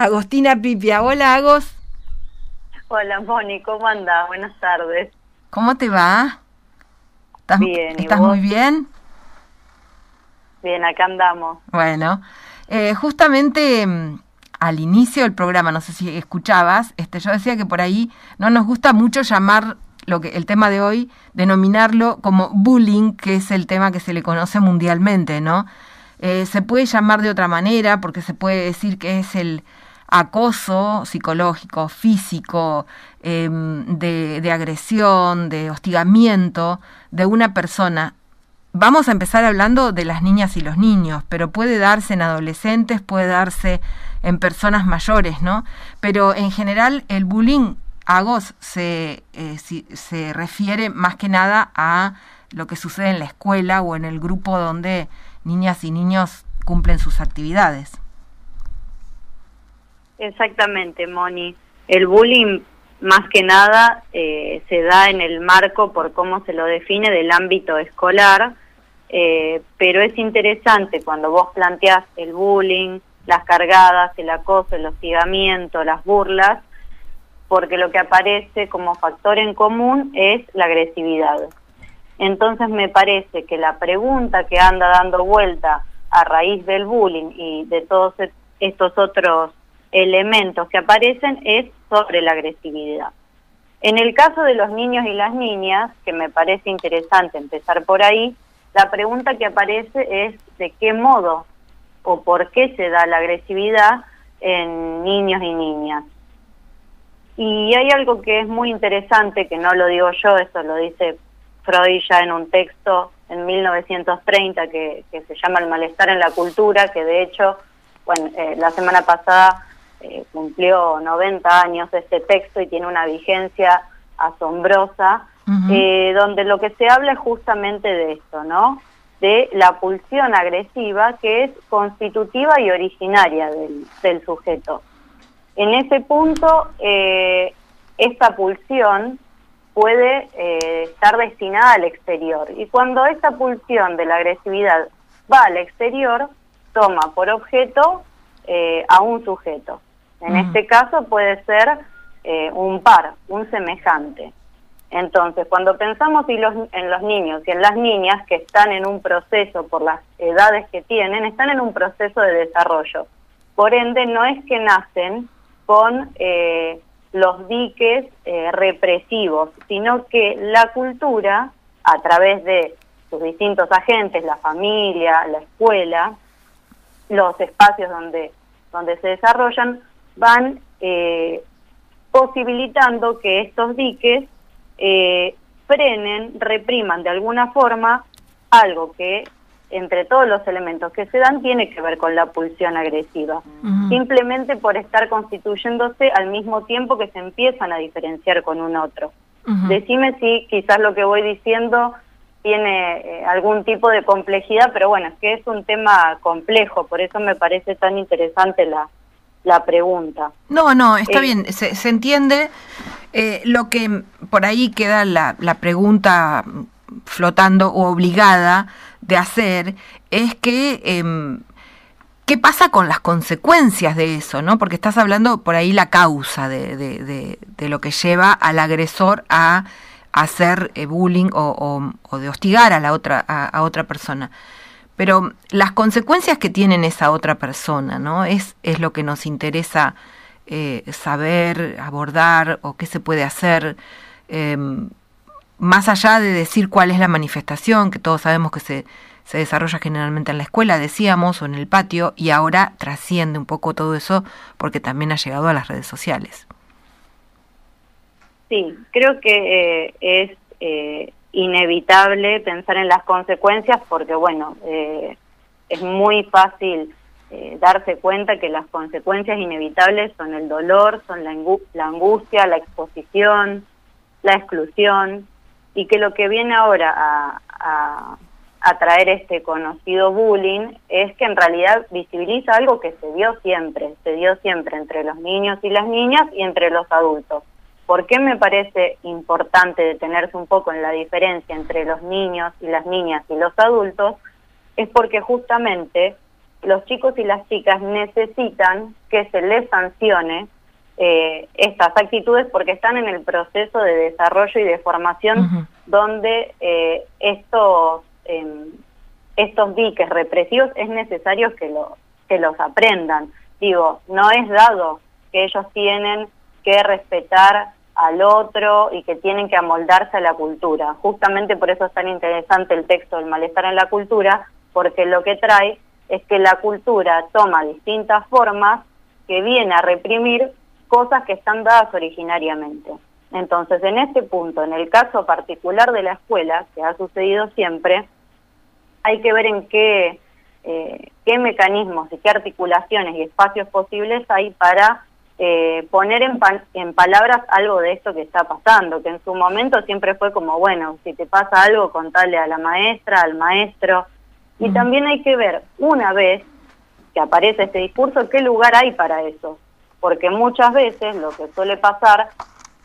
Agostina Pipia. Hola, Agos. Hola, Moni, ¿cómo andas? Buenas tardes. ¿Cómo te va? ¿Estás, bien, ¿estás muy bien? Bien, acá andamos. Bueno, eh, justamente mm, al inicio del programa, no sé si escuchabas, este, yo decía que por ahí no nos gusta mucho llamar lo que el tema de hoy, denominarlo como bullying, que es el tema que se le conoce mundialmente, ¿no? Eh, se puede llamar de otra manera porque se puede decir que es el acoso psicológico, físico, em, de, agresión, de hostigamiento de una persona. Vamos a empezar hablando de las niñas y los niños, pero puede darse en adolescentes, puede darse en personas mayores, ¿no? Pero en general el bullying, agos, se, eh, se refiere más que nada a lo que sucede en la escuela o en el grupo donde niñas y niños cumplen sus actividades. Exactamente, Moni. El bullying, más que nada, eh, se da en el marco, por cómo se lo define, del ámbito escolar, eh, pero es interesante cuando vos planteás el bullying, las cargadas, el acoso, el hostigamiento, las burlas, porque lo que aparece como factor en común es la agresividad. Entonces me parece que la pregunta que anda dando vuelta a raíz del bullying y de todos estos otros elementos que aparecen es sobre la agresividad. En el caso de los niños y las niñas, que me parece interesante empezar por ahí, la pregunta que aparece es de qué modo o por qué se da la agresividad en niños y niñas. Y hay algo que es muy interesante, que no lo digo yo, eso lo dice Freud ya en un texto en 1930 que, se llama El malestar en la cultura, que de hecho, bueno, eh, la semana pasada eh, cumplió 90 años este texto y tiene una vigencia asombrosa, eh, donde lo que se habla es justamente de esto, ¿no? De la pulsión agresiva que es constitutiva y originaria del, sujeto. En ese punto, eh, esta pulsión puede estar destinada al exterior. Y cuando esta pulsión de la agresividad va al exterior, toma por objeto a un sujeto. En este caso puede ser eh, un par, un semejante. Entonces, cuando pensamos en los niños y en las niñas que están en un proceso por las edades que tienen, están en un proceso de desarrollo. Por ende, no es que nacen con eh, los diques eh, represivos, sino que la cultura, a través de sus distintos agentes, la familia, la escuela, los espacios donde, donde se desarrollan, van eh, posibilitando que estos diques eh, frenen, repriman de alguna forma algo que entre todos los elementos que se dan tiene que ver con la pulsión agresiva, simplemente por estar constituyéndose al mismo tiempo que se empiezan a diferenciar con un otro. Decime si quizás lo que voy diciendo tiene eh, algún tipo de complejidad, pero bueno, es que es un tema complejo, por eso me parece tan interesante la, la pregunta. No, no, está eh, bien, se, entiende. Eh, lo que por ahí queda la, la pregunta flotando o obligada de hacer es que em, qué pasa con las consecuencias de eso, ¿no? Porque estás hablando por ahí la causa de, de, de, lo que lleva al agresor a hacer eh, bullying o, o, de hostigar a la otra a otra persona. Pero las consecuencias que tienen esa otra persona, ¿no? Es, es lo que nos interesa eh, saber, abordar o qué se puede hacer. Em, más allá de decir cuál es la manifestación, que todos sabemos que se, se desarrolla generalmente en la escuela, decíamos, o en el patio, y ahora trasciende un poco todo eso porque también ha llegado a las redes sociales. Sí, creo que eh, es eh, inevitable pensar en las consecuencias porque, bueno, eh, es muy fácil eh, darse cuenta que las consecuencias inevitables son el dolor, son la, la angustia, la exposición, la exclusión, y que lo que viene ahora a, a, a, traer este conocido bullying es que en realidad visibiliza algo que se dio siempre, se dio siempre entre los niños y las niñas y entre los adultos. ¿Por qué me parece importante detenerse un poco en la diferencia entre los niños y las niñas y los adultos? Es porque justamente los chicos y las chicas necesitan que se les sancione eh, estas actitudes porque están en el proceso de desarrollo y de formación donde eh, estos, em, estos diques represivos es necesario que, lo, que los aprendan. Digo, no es dado que ellos tienen que respetar al otro y que tienen que amoldarse a la cultura. Justamente por eso es tan interesante el texto del malestar en la cultura, porque lo que trae es que la cultura toma distintas formas que viene a reprimir cosas que están dadas originariamente. Entonces, en este punto, en el caso particular de la escuela, que ha sucedido siempre, hay que ver en qué, eh, qué mecanismos y qué articulaciones y espacios posibles hay para eh, poner en, en palabras algo de esto que está pasando, que en su momento siempre fue como, bueno, si te pasa algo, contale a la maestra, al maestro, y también hay que ver, una vez que aparece este discurso, qué lugar hay para eso. Porque muchas veces lo que suele pasar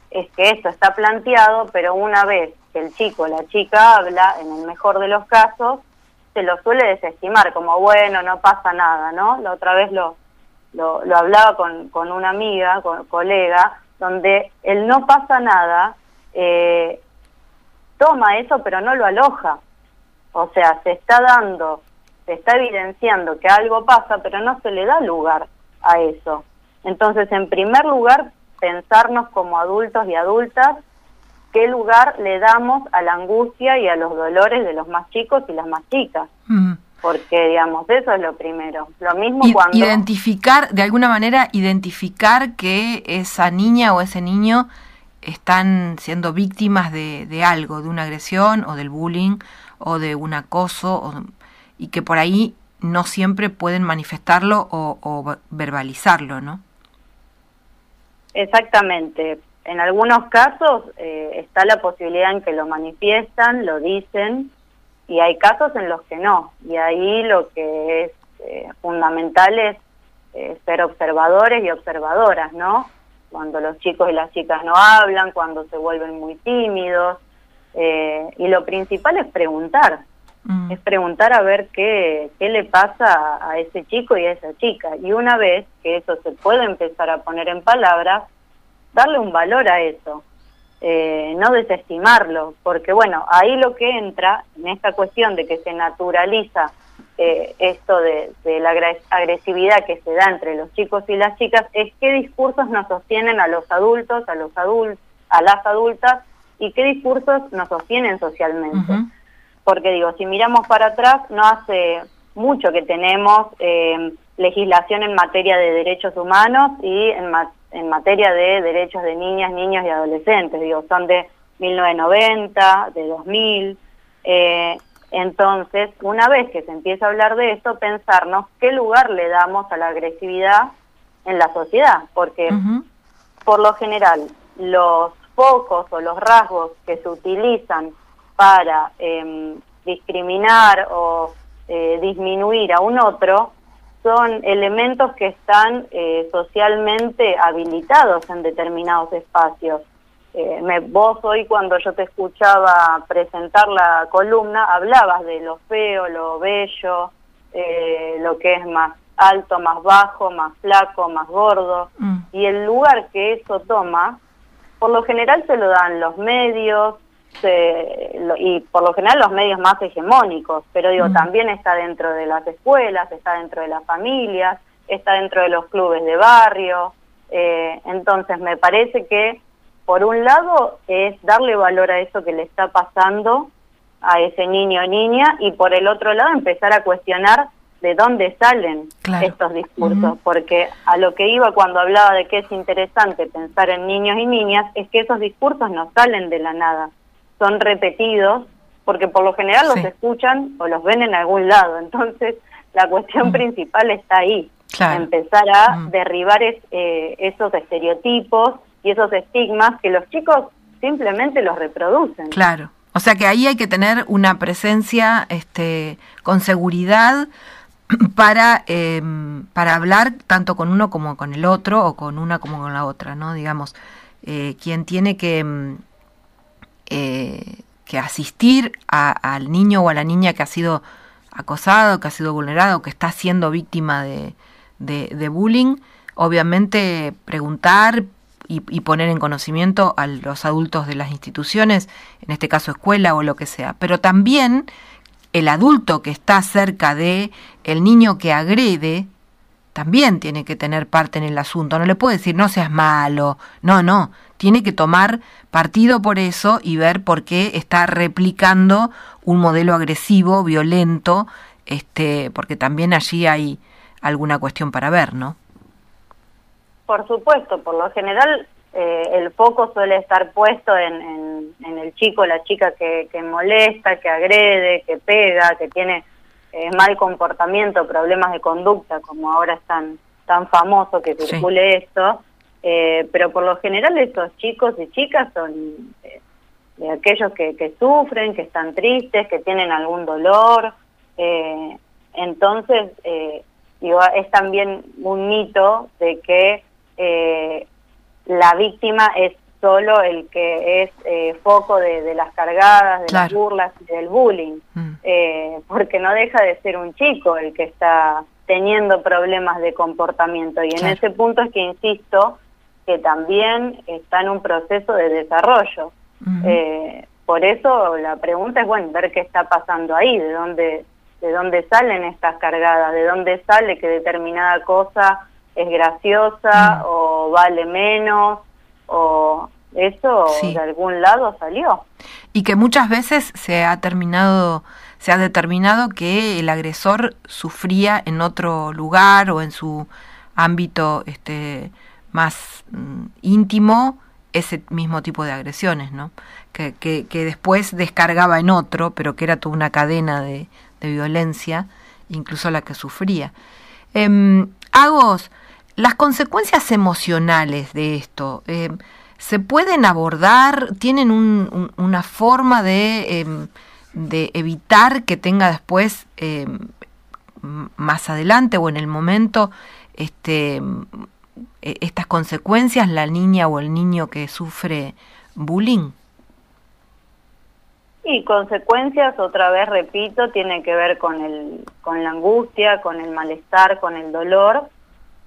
es que esto está planteado, pero una vez que el chico o la chica habla, en el mejor de los casos, se lo suele desestimar, como bueno, no pasa nada, ¿no? La otra vez lo, lo, hablaba con, con, una amiga, con colega, donde el no pasa nada eh, toma eso, pero no lo aloja. O sea, se está dando, se está evidenciando que algo pasa, pero no se le da lugar a eso. Entonces, en primer lugar, pensarnos como adultos y adultas qué lugar le damos a la angustia y a los dolores de los más chicos y las más chicas. Mm. Porque, digamos, eso es lo primero. Lo mismo cuando... Identificar, de alguna manera, identificar que esa niña o ese niño están siendo víctimas de, de algo, de una agresión o del bullying o de un acoso y que por ahí no siempre pueden manifestarlo o, verbalizarlo, ¿no? Exactamente. En algunos casos eh, está la posibilidad en que lo manifiestan, lo dicen, y hay casos en los que no. Y ahí lo que es eh, fundamental es eh, ser observadores y observadoras, ¿no? Cuando los chicos y las chicas no hablan, cuando se vuelven muy tímidos, eh, y lo principal es preguntar, mm. es preguntar a ver qué, qué le pasa a ese chico y a esa chica. Y una vez que eso se puede empezar a poner en palabras, darle un valor a eso, eh, no desestimarlo, porque bueno, ahí lo que entra en esta cuestión de que se naturaliza eh, esto de, de, la agresividad que se da entre los chicos y las chicas es qué discursos nos sostienen a los adultos, a los adultos, a las adultas y qué discursos nos sostienen socialmente. Porque digo, si miramos para atrás, no hace mucho que tenemos eh, legislación en materia de derechos humanos y en, en materia de derechos de niñas, niños y adolescentes. Digo, son de 1990, de 2000. Eh, entonces, una vez que se empieza a hablar de esto, pensarnos qué lugar le damos a la agresividad en la sociedad, porque por lo general los pocos o los rasgos que se utilizan para em, discriminar o eh, disminuir a un otro son elementos que están eh, socialmente habilitados en determinados espacios. Eh, me, vos hoy cuando yo te escuchaba presentar la columna hablabas de lo feo, lo bello, lo que es más alto, más bajo, más flaco, más gordo, mm. y el lugar que eso toma por lo general se lo dan los medios y por lo general los medios más hegemónicos, pero digo, también está dentro de las escuelas, está dentro de las familias, está dentro de los clubes de barrio. Eh, entonces me parece que por un lado es darle valor a eso que le está pasando a ese niño o niña y por el otro lado empezar a cuestionar de dónde salen estos discursos, porque a lo que iba cuando hablaba de que es interesante pensar en niños y niñas, es que esos discursos no salen de la nada, son repetidos, porque por lo general los escuchan o los ven en algún lado, entonces la cuestión principal está ahí, empezar a derribar eh, esos estereotipos y esos estigmas que los chicos simplemente los reproducen. Claro. O sea que ahí hay que tener una presencia este, con seguridad para, em, para hablar tanto con uno como con el otro o con una como con la otra, ¿no? Digamos, eh, quien tiene que, em, eh, que asistir al niño o a la niña que ha sido acosado, que ha sido vulnerado, que está siendo víctima de, de, bullying, obviamente preguntar y, y, poner en conocimiento a los adultos de las instituciones, en este caso escuela o lo que sea, pero también el adulto que está cerca de el niño que agrede también tiene que tener parte en el asunto. No le puede decir no seas malo, no, no, tiene que tomar partido por eso y ver por qué está replicando un modelo agresivo, violento, este, porque también allí hay alguna cuestión para ver, ¿no? Por supuesto, por lo general eh, el foco suele estar puesto en, en, el chico, la chica que, que, molesta, que agrede, que pega, que tiene eh, mal comportamiento, problemas de conducta, como ahora es tan, tan famoso que circule esto, eh, pero por lo general estos chicos y chicas son de aquellos que, que, sufren, que están tristes, que tienen algún dolor. Eh, entonces, eh, es también un mito de que eh, la víctima es solo el que es eh, foco de, las cargadas, de las burlas y del bullying, mm. eh, porque no deja de ser un chico el que está teniendo problemas de comportamiento. Y en ese punto es que insisto que también está en un proceso de desarrollo. Eh, por eso la pregunta es, bueno, ver qué está pasando ahí, de dónde, de dónde salen estas cargadas, de dónde sale que determinada cosa es graciosa o vale menos o eso de algún lado salió. Y que muchas veces se ha terminado se ha determinado que el agresor sufría en otro lugar o en su ámbito este más mm, íntimo ese mismo tipo de agresiones, ¿no? Que, que, después descargaba en otro, pero que era toda una cadena de, de violencia, incluso la que sufría. Eh, Agos, las consecuencias emocionales de esto, eh, ¿se pueden abordar? ¿Tienen una forma de, em, de, evitar que tenga después, em, más adelante o en el momento, este, estas consecuencias la niña o el niño que sufre bullying? Y consecuencias, otra vez repito, tiene que ver con, el, con la angustia, con el malestar, con el dolor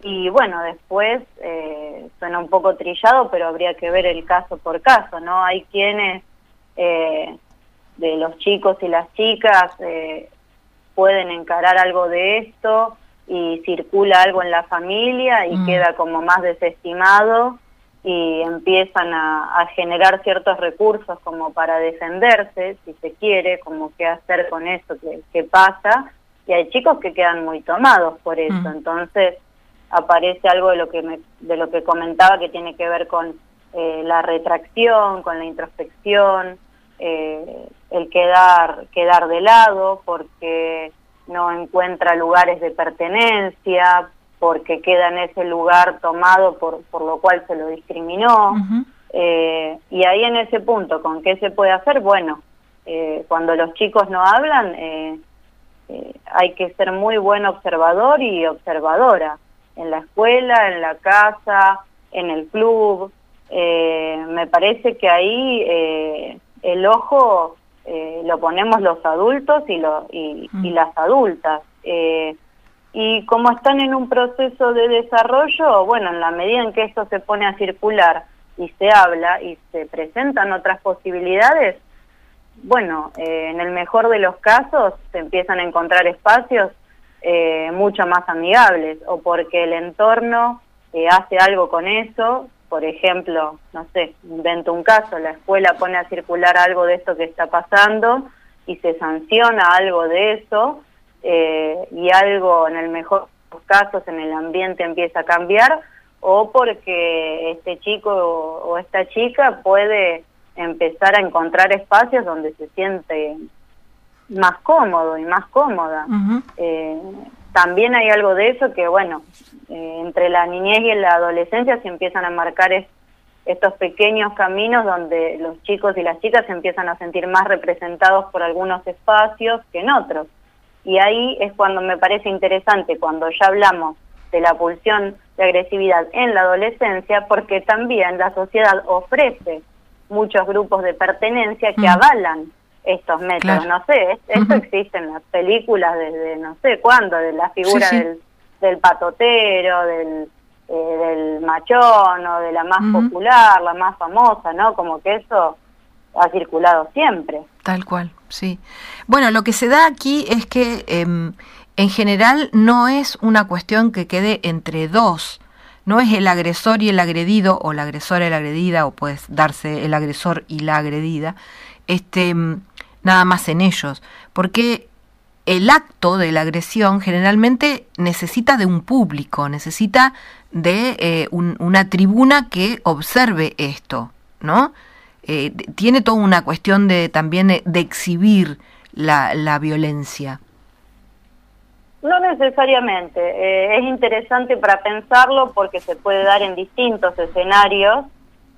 y bueno, después eh, suena un poco trillado, pero habría que ver el caso por caso, ¿no? Hay quienes eh, de los chicos y las chicas eh, pueden encarar algo de esto y circula algo en la familia y mm. queda como más desestimado y empiezan a, generar ciertos recursos como para defenderse, si se quiere, como qué hacer con eso que, pasa, y hay chicos que quedan muy tomados por eso, mm. entonces aparece algo de lo que me, de lo que comentaba que tiene que ver con eh, la retracción, con la introspección, eh, el quedar quedar de lado porque no encuentra lugares de pertenencia, porque queda en ese lugar tomado por, por lo cual se lo discriminó. eh, y ahí en ese punto, ¿con qué se puede hacer? Bueno, eh, cuando los chicos no hablan, eh, eh, hay que ser muy buen observador y observadora en la escuela, en la casa, en el club. Eh, me parece que ahí eh, el ojo eh, lo ponemos los adultos y, lo, y, mm. las adultas. y como están en un proceso de desarrollo, bueno, en la medida en que esto se pone a circular y se habla y se presentan otras posibilidades, bueno, en el mejor de los casos se empiezan a encontrar espacios eh, mucho más amigables o porque el entorno eh, hace algo con eso, por ejemplo, no sé, invento un caso, la escuela pone a circular algo de esto que está pasando y se sanciona algo de eso eh, y algo en el mejor los casos en el ambiente empieza a cambiar o porque este chico o esta chica puede empezar a encontrar espacios donde se siente más cómodo y más cómoda. eh, también hay algo de eso que, bueno, eh, entre la niñez y la adolescencia se empiezan a marcar estos pequeños caminos donde los chicos y las chicas se empiezan a sentir más representados por algunos espacios que en otros. Y ahí es cuando me parece interesante, cuando ya hablamos de la pulsión de agresividad en la adolescencia, porque también la sociedad ofrece muchos grupos de pertenencia que avalan estos métodos. No sé, esto existe en las películas desde no sé cuándo, de la figura Del, del patotero, del, eh, del machón o de la más popular, la más famosa, ¿no? Como que eso ha circulado siempre. Tal cual, sí. Bueno, lo que se da aquí es que em, en general no es una cuestión que quede entre dos. No es el agresor y el agredido, o la agresora y la agredida, o puede darse el agresor y la agredida, este, em, nada más en ellos. Porque el acto de la agresión generalmente necesita de un público, necesita de eh, una tribuna que observe esto, ¿no? Eh, tiene toda una cuestión de también de, exhibir la, la, violencia. No necesariamente. Eh, es interesante para pensarlo porque se puede dar en distintos escenarios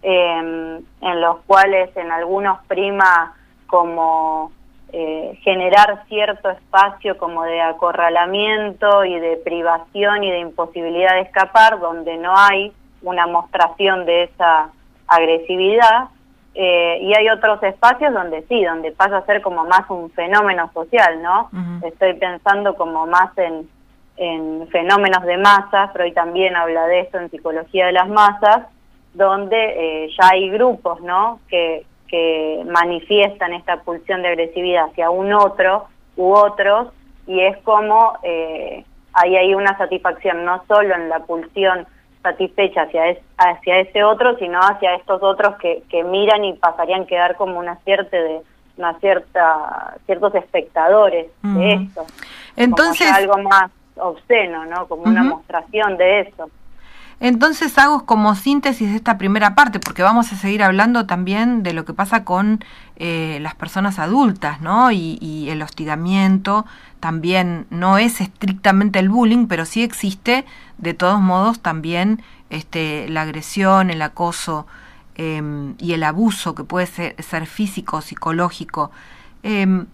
en los cuales en algunos prima como eh, generar cierto espacio como de acorralamiento y de privación y de imposibilidad de escapar, donde no hay una mostración de esa agresividad, eh, y hay otros espacios donde sí, donde pasa a ser como más un fenómeno social, ¿no? Estoy pensando como más en, en fenómenos de masas, pero hoy también habla de esto en psicología de las masas, donde eh, ya hay grupos, ¿no? Que, que manifiestan esta pulsión de agresividad hacia un otro u otros y es como eh, ahí hay una satisfacción no solo en la pulsión satisfecha hacia, hacia ese otro, sino hacia estos otros que, que miran y pasarían a quedar como una cierta de una cierta ciertos espectadores de esto. Entonces algo más obsceno, ¿no? Como una mostración de eso. Entonces hago como síntesis de esta primera parte, porque vamos a seguir hablando también de lo que pasa con eh, las personas adultas, ¿no? Y, el hostigamiento también no es estrictamente el bullying, pero sí existe de todos modos también este, la agresión, el acoso em, y el abuso que puede ser, ser físico, psicológico. Em,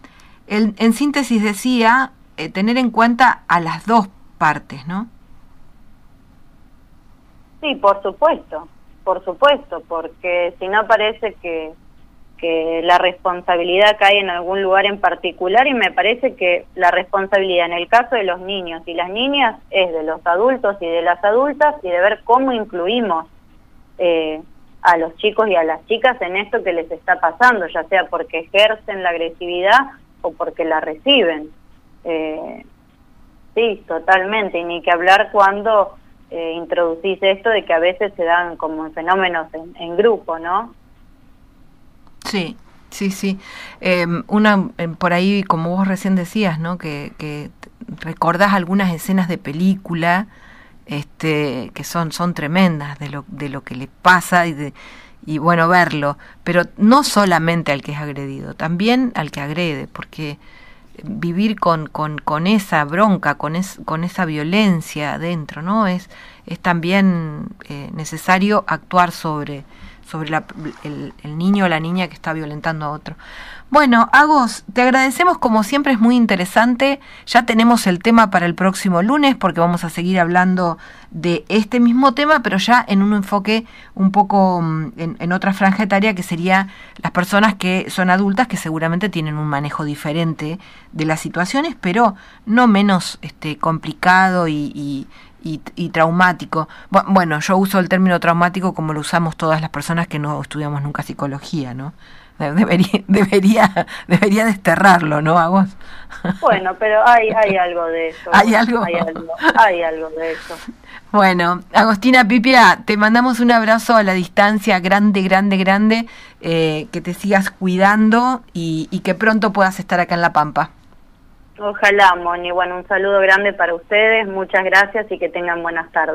en síntesis decía eh, tener en cuenta a las dos partes, ¿no? Sí, por supuesto, por supuesto, porque si no parece que, que la responsabilidad cae en algún lugar en particular y me parece que la responsabilidad en el caso de los niños y las niñas es de los adultos y de las adultas y de ver cómo incluimos eh, a los chicos y a las chicas en esto que les está pasando, ya sea porque ejercen la agresividad o porque la reciben. Eh, sí, totalmente, y ni que hablar cuando eh, introducís esto de que a veces se dan como fenómenos en, grupo, ¿no? Sí, sí, sí. Em, una, em, por ahí, como vos recién decías, ¿no? Que, que recordás algunas escenas de película este, que son, son tremendas de lo, de lo que le pasa y de y bueno verlo, pero no solamente al que es agredido, también al que agrede, porque vivir con, con, con esa bronca, con, es, con esa violencia adentro, ¿no? Es, es también eh, necesario actuar sobre, sobre la, el, niño o la niña que está violentando a otro. Bueno, Agos, te agradecemos como siempre, es muy interesante. Ya tenemos el tema para el próximo lunes porque vamos a seguir hablando de este mismo tema, pero ya en un enfoque un poco mm, en, otra franja etaria que sería las personas que son adultas que seguramente tienen un manejo diferente de las situaciones, pero no menos este, complicado y, y, traumático. Bueno, yo uso el término traumático como lo usamos todas las personas que no estudiamos nunca psicología, ¿no? Debería, debería, debería desterrarlo, ¿no, a vos? Bueno, pero hay, hay algo de eso. ¿Hay algo? Hay algo, hay algo de eso. Bueno, Agostina Pipia, te mandamos un abrazo a la distancia grande, grande, grande, eh, que te sigas cuidando y, y que pronto puedas estar acá en La Pampa. Ojalá, Moni. Bueno, un saludo grande para ustedes, muchas gracias y que tengan buenas tardes.